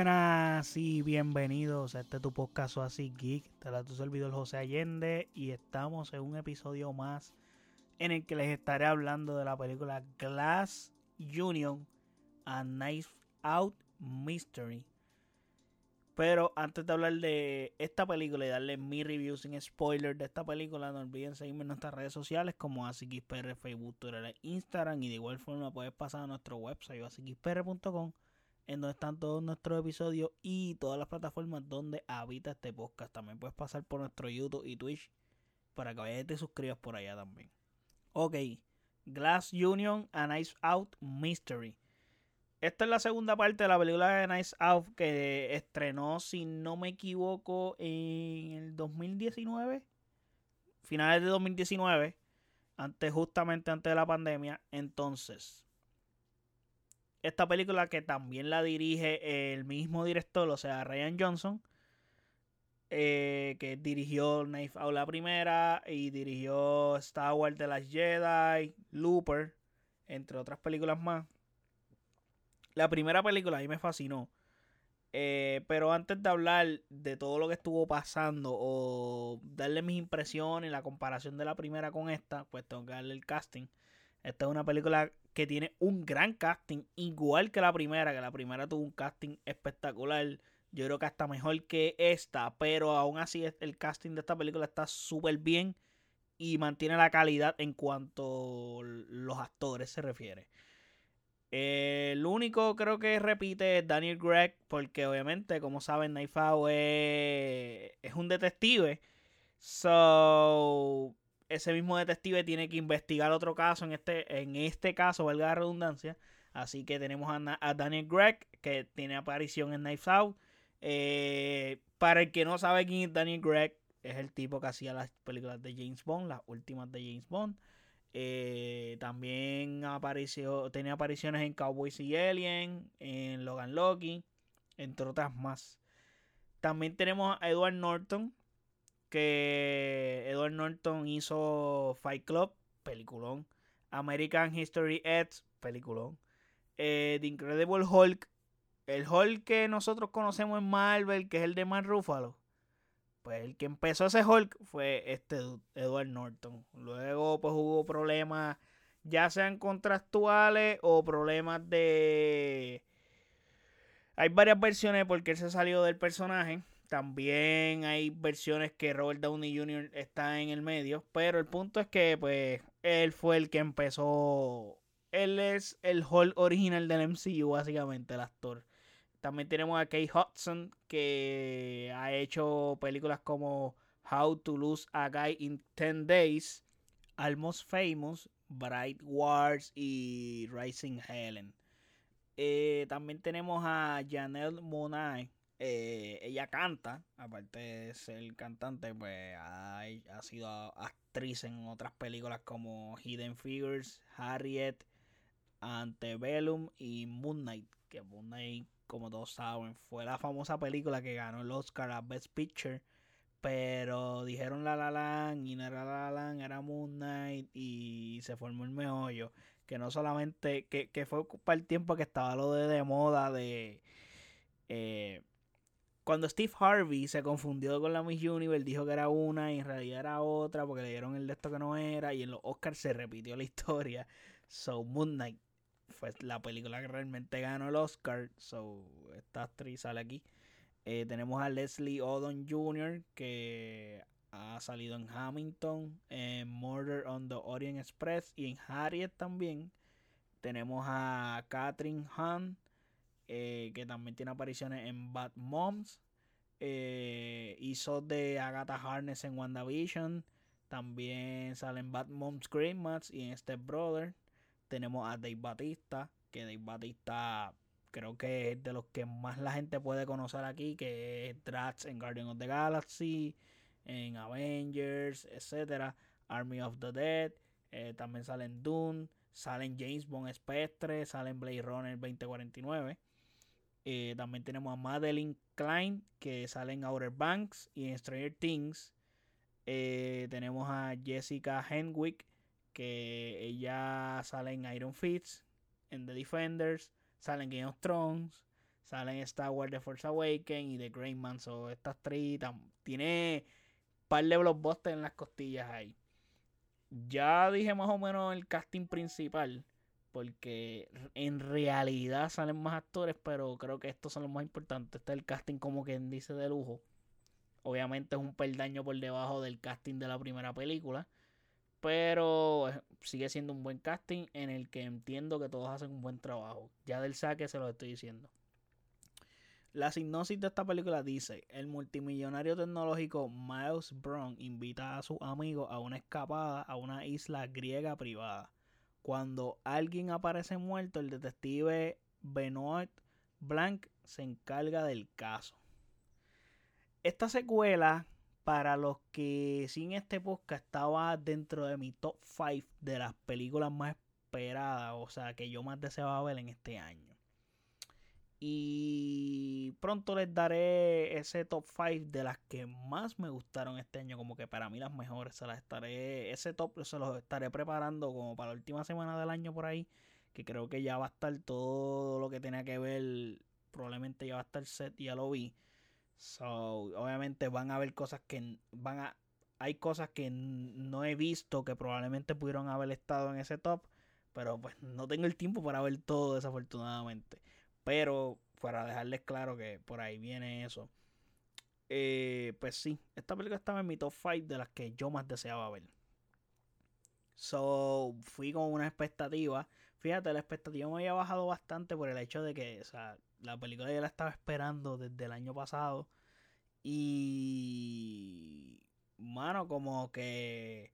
Buenas y bienvenidos a este tu podcast así geek. Te la tu servidor José Allende y estamos en un episodio más en el que les estaré hablando de la película Glass Union a Knife Out Mystery. Pero antes de hablar de esta película y darle mi review sin spoiler de esta película, no olviden seguirme en nuestras redes sociales como AsiXPR, Facebook, Twitter, Instagram. Y de igual forma puedes pasar a nuestro website asixpr.com en donde están todos nuestros episodios y todas las plataformas donde habita este podcast. También puedes pasar por nuestro YouTube y Twitch para que vayas y te suscribas por allá también. Ok, Glass Union a Nice Out Mystery. Esta es la segunda parte de la película de Nice Out que estrenó, si no me equivoco, en el 2019. Finales de 2019. Antes, justamente antes de la pandemia. Entonces, esta película que también la dirige el mismo director, o sea, Ryan Johnson. Eh, que dirigió Knife Out la primera y dirigió Star Wars de las Jedi, Looper, entre otras películas más. La primera película a mí me fascinó. Eh, pero antes de hablar de todo lo que estuvo pasando o darle mis impresiones, la comparación de la primera con esta, pues tengo que darle el casting. Esta es una película que tiene un gran casting, igual que la primera, que la primera tuvo un casting espectacular. Yo creo que hasta mejor que esta, pero aún así el casting de esta película está súper bien y mantiene la calidad en cuanto los actores se refiere. el único creo que repite es Daniel Gregg, porque obviamente, como saben, Naifao es, es un detective. So, ese mismo detective tiene que investigar otro caso. En este, en este caso, valga la redundancia. Así que tenemos a, Daniel Gregg, que tiene aparición en Knives Out. Eh, para el que no sabe quién es Daniel Gregg, es el tipo que hacía las películas de James Bond, las últimas de James Bond. Eh, también apareció, tenía apariciones en Cowboys y Alien, en Logan Loki, entre otras más. También tenemos a Edward Norton, que Edward Norton hizo Fight Club, peliculón. American History X, peliculón. Eh, The Incredible Hulk, el Hulk que nosotros conocemos en Marvel, que es el de Mark Ruffalo. Pues el que empezó ese Hulk fue este Edward Norton. Luego pues hubo problemas, ya sean contractuales o problemas de... Hay varias versiones porque él se salió del personaje. También hay versiones que Robert Downey Jr. está en el medio. Pero el punto es que, pues, él fue el que empezó. Él es el Hulk original del MCU, básicamente, el actor. También tenemos a Kate Hudson, que ha hecho películas como How to Lose a Guy in 10 Days, Almost Famous, Bright Wars y Rising Helen. Eh, también tenemos a Janelle Monáe, eh, ella canta, aparte de ser cantante, pues ha, sido actriz en otras películas como Hidden Figures, Harriet, Antebellum y Moon Knight. Que Moon Knight, como todos saben, fue la famosa película que ganó el Oscar a Best Picture. Pero dijeron La La Land y no era La La Land, era Moon Knight y se formó el meollo. Que no solamente, que, que fue para el tiempo que estaba lo de, de moda de... Eh, cuando Steve Harvey se confundió con la Miss Universe, dijo que era una y en realidad era otra porque le dieron el de esto que no era y en los Oscars se repitió la historia. So Moon Knight fue la película que realmente ganó el Oscar. So esta actriz sale aquí. Eh, tenemos a Leslie Odom Jr. que ha salido en Hamilton, en Murder on the Orient Express y en Harriet también. Tenemos a Catherine Hahn eh, que también tiene apariciones en Bad Moms. Eh, hizo de Agatha Harness en WandaVision. También sale en Bad Moms Christmas y en Step Brother. Tenemos a Dave Batista, que Dave Batista creo que es de los que más la gente puede conocer aquí, que es Drax en Guardian of the Galaxy, en Avengers, etc. Army of the Dead. Eh, también salen Dune, salen James Bond Spectre, salen Blade Runner 2049. Eh, también tenemos a Madeline Klein, que sale en Outer Banks y en Stranger Things. Eh, tenemos a Jessica Henwick, que ella sale en Iron Fist, en The Defenders, sale en Game of Thrones, Salen Star Wars The Force Awakens y The Great Man. So, estas tres tiene un par de blockbusters en las costillas ahí. Ya dije más o menos el casting principal. Porque en realidad salen más actores, pero creo que estos son los más importantes. Este es el casting como quien dice de lujo. Obviamente es un peldaño por debajo del casting de la primera película. Pero sigue siendo un buen casting en el que entiendo que todos hacen un buen trabajo. Ya del saque se lo estoy diciendo. La sinopsis de esta película dice, el multimillonario tecnológico Miles Brown invita a sus amigos a una escapada a una isla griega privada. Cuando alguien aparece muerto, el detective Benoit Blanc se encarga del caso. Esta secuela, para los que sin este podcast estaba dentro de mi top 5 de las películas más esperadas, o sea, que yo más deseaba ver en este año. Y pronto les daré ese top 5 de las que más me gustaron este año. Como que para mí las mejores. Se las estaré. Ese top se los estaré preparando como para la última semana del año por ahí. Que creo que ya va a estar todo lo que tenía que ver. Probablemente ya va a estar set, ya lo vi. So, obviamente van a haber cosas que van a. Hay cosas que no he visto que probablemente pudieron haber estado en ese top. Pero pues no tengo el tiempo para ver todo desafortunadamente. Pero para dejarles claro que por ahí viene eso. Eh, pues sí, esta película estaba en mi top 5 de las que yo más deseaba ver. So, fui con una expectativa. Fíjate, la expectativa me había bajado bastante por el hecho de que, o sea, la película ya la estaba esperando desde el año pasado. Y. Mano, como que.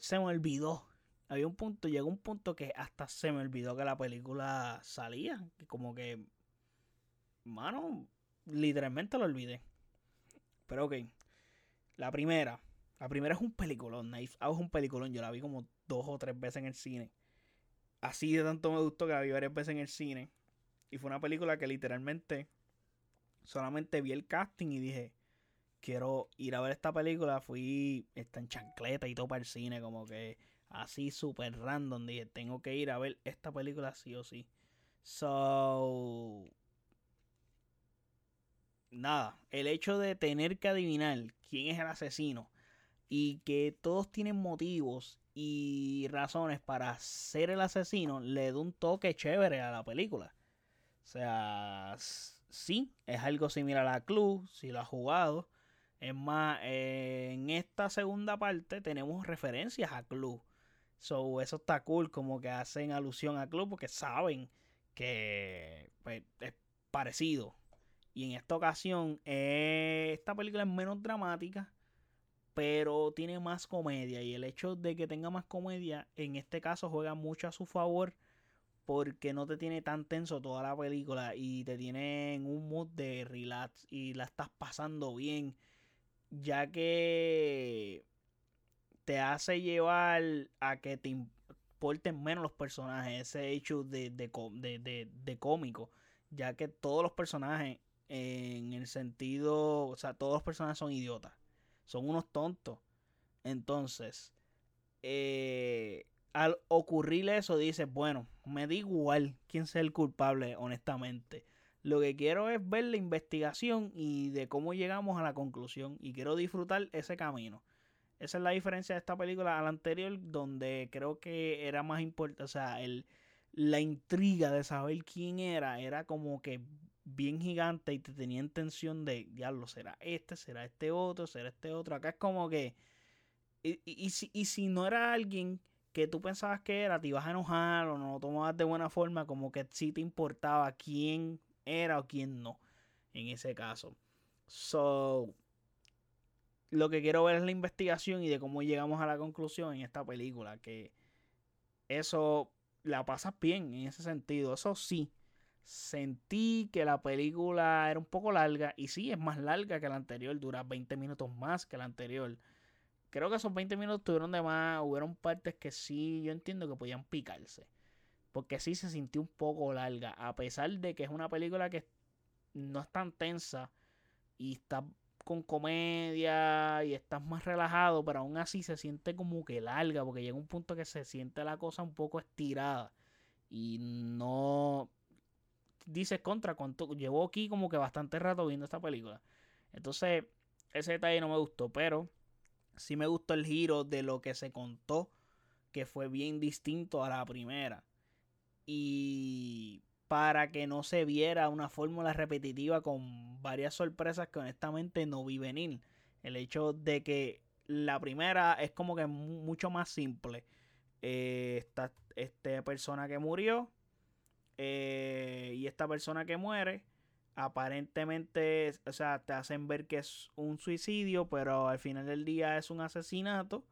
Se me olvidó había un punto, llegó un punto que hasta se me olvidó que la película salía. Que como que, mano, literalmente lo olvidé. Pero ok, la primera. La primera es un peliculón. Knife Out es un peliculón. Yo la vi como dos o tres veces en el cine. Así de tanto me gustó que la vi varias veces en el cine. Y fue una película que literalmente solamente vi el casting y dije, quiero ir a ver esta película. Fui está en chancleta y todo para el cine, como que así súper random. Dije, tengo que ir a ver esta película sí o sí. So. Nada, el hecho de tener que adivinar quién es el asesino y que todos tienen motivos y razones para ser el asesino le da un toque chévere a la película. O sea, sí, es algo similar a Clue, si lo has jugado. Es más, en esta segunda parte tenemos referencias a Clue. So, eso está cool, como que hacen alusión a club porque saben que pues, es parecido. Y en esta ocasión, eh, esta película es menos dramática, pero tiene más comedia. Y el hecho de que tenga más comedia, en este caso, juega mucho a su favor porque no te tiene tan tenso toda la película y te tiene en un mood de relax y la estás pasando bien. Ya que te hace llevar a que te importen menos los personajes, ese hecho de, de, cómico, ya que todos los personajes, en el sentido, o sea, todos los personajes son idiotas, son unos tontos. Entonces, eh, al ocurrir eso, dices, bueno, me da igual quién sea el culpable, honestamente. Lo que quiero es ver la investigación y de cómo llegamos a la conclusión. Y quiero disfrutar ese camino. Esa es la diferencia de esta película a la anterior, donde creo que era más importante, o sea, el, la intriga de saber quién era, era como que bien gigante y te tenía intención de, diablo, será este, será este otro, será este otro. Acá es como que, y, y, si, y si no era alguien que tú pensabas que era, te ibas a enojar o no lo tomabas de buena forma, como que sí te importaba quién era o quién no, en ese caso. So, lo que quiero ver es la investigación y de cómo llegamos a la conclusión en esta película. Que eso la pasas bien en ese sentido. Eso sí, sentí que la película era un poco larga. Y sí, es más larga que la anterior. Dura 20 minutos más que la anterior. Creo que esos 20 minutos tuvieron de más. Hubieron partes que sí, yo entiendo que podían picarse. Porque sí se sintió un poco larga. A pesar de que es una película que no es tan tensa. Y está con comedia y estás más relajado, pero aún así se siente como que larga, porque llega un punto que se siente la cosa un poco estirada y no dices contra, cuánto, llevo aquí como que bastante rato viendo esta película. Entonces, ese detalle no me gustó, pero sí me gustó el giro de lo que se contó, que fue bien distinto a la primera. Y para que no se viera una fórmula repetitiva con varias sorpresas que honestamente no vi venir. El hecho de que la primera es como que mucho más simple. Eh, esta, esta, persona que murió eh, y esta persona que muere aparentemente, o sea, te hacen ver que es un suicidio, pero al final del día es un asesinato.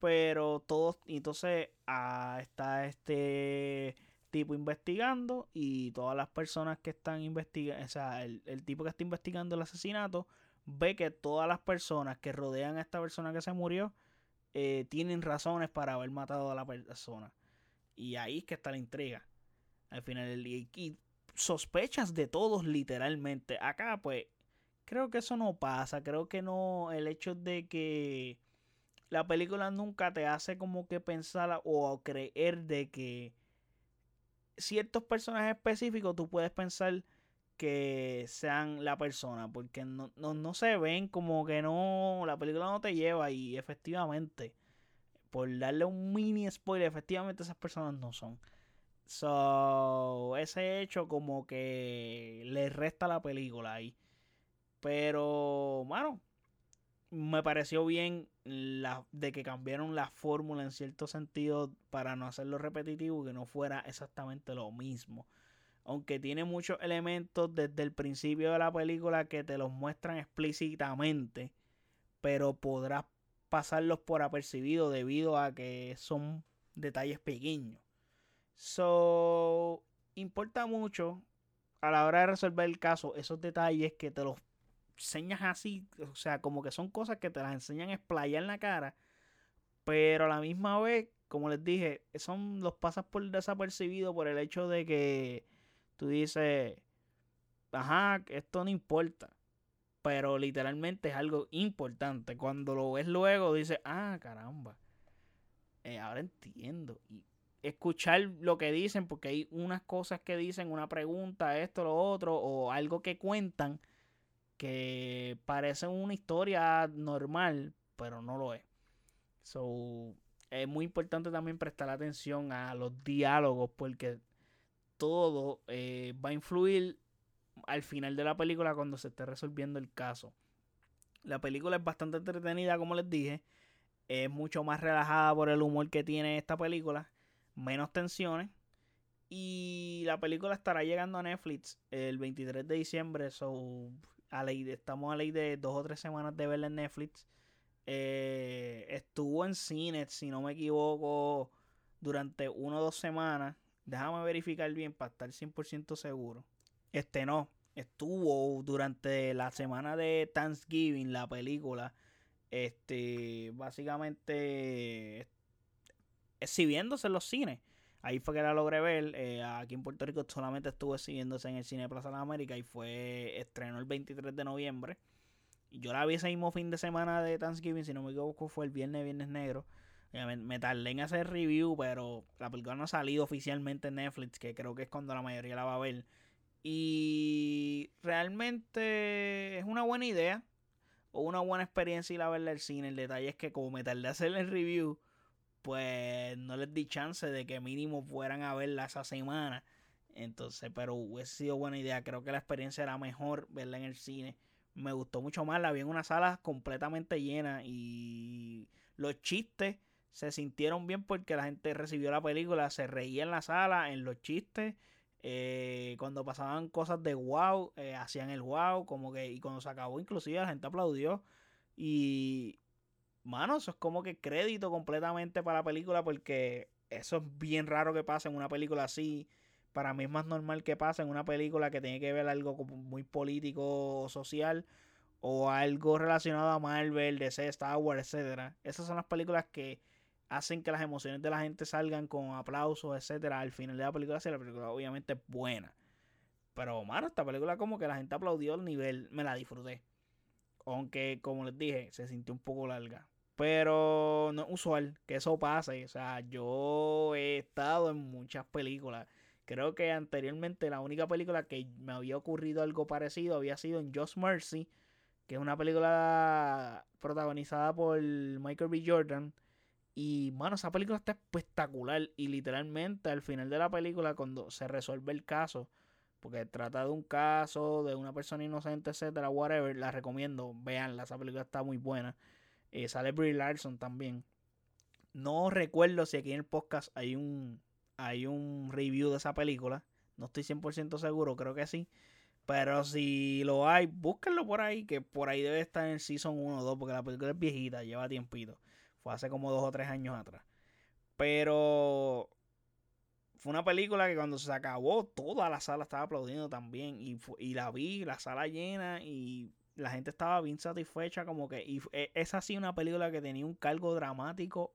Pero todos, entonces ah, está este tipo investigando y todas las personas que están investigando, o sea, el, tipo que está investigando el asesinato ve que todas las personas que rodean a esta persona que se murió eh, tienen razones para haber matado a la persona. Y ahí es que está la intriga. Al final día. Y sospechas de todos literalmente. Acá pues creo que eso no pasa. Creo que no. El hecho de que la película nunca te hace como que pensar o creer de que ciertos personajes específicos tú puedes pensar que sean la persona, porque no, no, se ven como que no, la película no te lleva y efectivamente, por darle un mini spoiler, efectivamente esas personas no son. So, ese hecho como que le resta la película ahí. Pero, bueno, me pareció bien la, de que cambiaron la fórmula en cierto sentido para no hacerlo repetitivo que no fuera exactamente lo mismo. Aunque tiene muchos elementos desde el principio de la película que te los muestran explícitamente, pero podrás pasarlos por apercibido debido a que son detalles pequeños. So, importa mucho a la hora de resolver el caso esos detalles que te los enseñas así, o sea, como que son cosas que te las enseñan a explayar en la cara, pero a la misma vez, como les dije, son los pasas por desapercibido por el hecho de que tú dices, ajá, esto no importa, pero literalmente es algo importante. Cuando lo ves luego, dices, ah, caramba, eh, ahora entiendo. Y escuchar lo que dicen, porque hay unas cosas que dicen, una pregunta, esto, lo otro, o algo que cuentan que parece una historia normal, pero no lo es. So, es muy importante también prestar atención a los diálogos porque todo eh, va a influir al final de la película cuando se esté resolviendo el caso. La película es bastante entretenida, como les dije. Es mucho más relajada por el humor que tiene esta película. Menos tensiones. Y la película estará llegando a Netflix el 23 de diciembre. So, a ley estamos a ley de dos o tres semanas de verla en Netflix. Eh, estuvo en cine, si no me equivoco, durante una o dos semanas. Déjame verificar bien para estar 100% seguro. Este no, estuvo durante la semana de Thanksgiving la película. Este, básicamente exhibiéndose en los cines. Ahí fue que la logré ver. Eh, aquí en Puerto Rico solamente estuvo siguiéndose en el Cine Plaza de la América y fue estrenó el 23 de noviembre. Y yo la vi ese mismo fin de semana de Thanksgiving, si no me equivoco, fue el viernes, viernes negro. Me, tardé en hacer review, pero la película no ha salido oficialmente en Netflix, que creo que es cuando la mayoría la va a ver. Y realmente es una buena idea o una buena experiencia ir a verla al cine. El detalle es que como me tardé a hacer el review, pues no les di chance de que mínimo fueran a verla esa semana. Entonces, pero hubiese sido buena idea. Creo que la experiencia era mejor verla en el cine. Me gustó mucho más. La vi en una sala completamente llena y los chistes se sintieron bien porque la gente recibió la película, se reía en la sala, en los chistes. Eh, cuando pasaban cosas de wow, eh, hacían el wow, como que, y cuando se acabó, inclusive la gente aplaudió. Y, mano, eso es como que crédito completamente para la película porque eso es bien raro que pase en una película así. Para mí es más normal que pase en una película que tiene que ver algo muy político o social o algo relacionado a Marvel, DC, Star Wars, etcétera. Esas son las películas que hacen que las emociones de la gente salgan con aplausos, etcétera. Al final de la película, si la película obviamente es buena. Pero, mano, esta película como que la gente aplaudió el nivel, me la disfruté. Aunque, como les dije, se sintió un poco larga. Pero no es usual que eso pase. O sea, yo he estado en muchas películas Creo que anteriormente la única película que me había ocurrido algo parecido había sido en Just Mercy, que es una película protagonizada por Michael B. Jordan. Y, mano, esa película está espectacular. Y literalmente al final de la película, cuando se resuelve el caso, porque trata de un caso de una persona inocente, etcétera, whatever, la recomiendo. Veanla, esa película está muy buena. Eh, sale Brie Larson también. No recuerdo si aquí en el podcast hay un, hay un review de esa película. No estoy 100% seguro, creo que sí. Pero si lo hay, búsquenlo por ahí, que por ahí debe estar en el Season 1 o 2, porque la película es viejita, lleva tiempito. Fue hace como dos o tres años atrás. Pero fue una película que cuando se acabó, toda la sala estaba aplaudiendo también. Y, y la vi, la sala llena, y la gente estaba bien satisfecha. Como que. Y e, es así una película que tenía un cargo dramático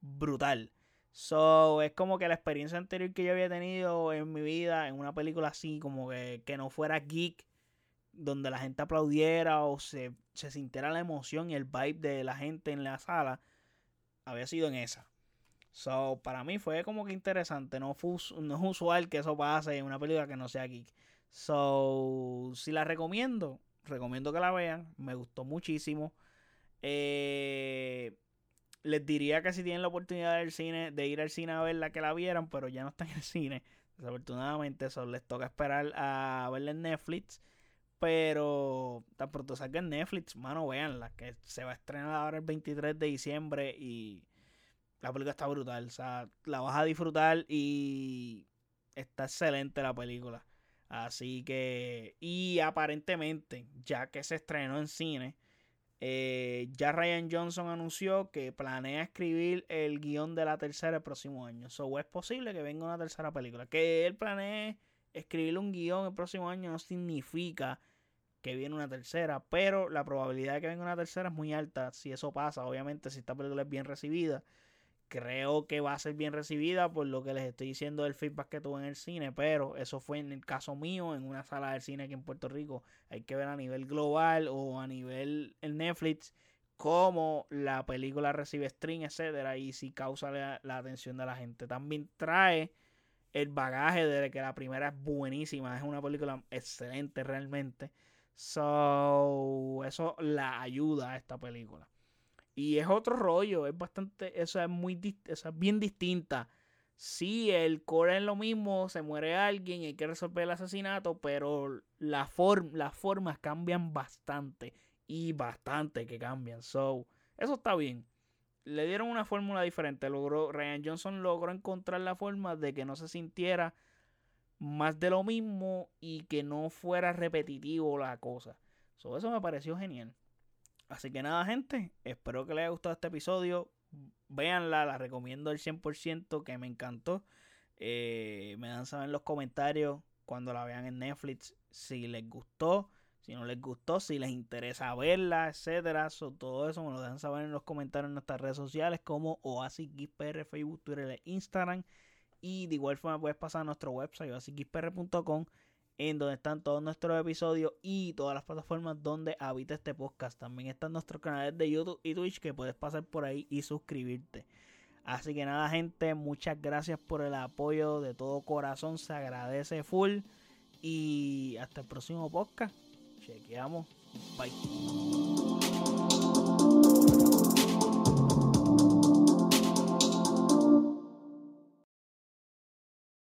brutal. So, es como que la experiencia anterior que yo había tenido en mi vida en una película así, como que, que no fuera geek, donde la gente aplaudiera o se, se sintiera la emoción y el vibe de la gente en la sala, había sido en esa. So, para mí fue como que interesante. No, no es usual que eso pase en una película que no sea geek. So, si la recomiendo, recomiendo que la vean. Me gustó muchísimo. Eh, les diría que si tienen la oportunidad del cine, de ir al cine a verla, que la vieran, pero ya no están en el cine. Desafortunadamente, eso les toca esperar a verla en Netflix. Pero tan pronto salga Netflix, mano, véanla, que se va a estrenar ahora el 23 de diciembre y la película está brutal. O sea, la vas a disfrutar y está excelente la película. Así que, y aparentemente, ya que se estrenó en cine, eh, ya Ryan Johnson anunció que planea escribir el guion de la tercera el próximo año. So es posible que venga una tercera película. Que él planee escribir un guion el próximo año no significa que viene una tercera, pero la probabilidad de que venga una tercera es muy alta. Si eso pasa, obviamente, si esta película es bien recibida, creo que va a ser bien recibida por lo que les estoy diciendo del feedback que tuve en el cine, pero eso fue en el caso mío, en una sala del cine aquí en Puerto Rico. Hay que ver a nivel global o a nivel en Netflix cómo la película recibe stream, etcétera, y si causa la, la, atención de la gente. También trae el bagaje de que la primera es buenísima, es una película excelente realmente. So, eso la ayuda a esta película. Y es otro rollo, es bastante, eso es muy, eso es bien distinta. Sí, el core es lo mismo, se muere alguien y hay que resolver el asesinato, pero la las formas cambian bastante y bastante que cambian. So, eso está bien. Le dieron una fórmula diferente. Logró, Ryan Johnson logró encontrar la forma de que no se sintiera más de lo mismo y que no fuera repetitivo la cosa. So, eso me pareció genial. Así que nada, gente. Espero que les haya gustado este episodio. Véanla, la recomiendo al 100% que me encantó. Eh, me dan saber en los comentarios cuando la vean en Netflix si les gustó, si no les gustó, si les interesa verla, etcétera. todo eso me lo dejan saber en los comentarios en nuestras redes sociales como OasisGizPR, Facebook, Twitter e Instagram. Y de igual forma puedes pasar a nuestro website oasisgizpr.com en donde están todos nuestros episodios y todas las plataformas donde habita este podcast. También están nuestros canales de YouTube y Twitch que puedes pasar por ahí y suscribirte. Así que nada, gente, muchas gracias por el apoyo de todo corazón. Se agradece full. Y hasta el próximo podcast. Chequeamos. Bye.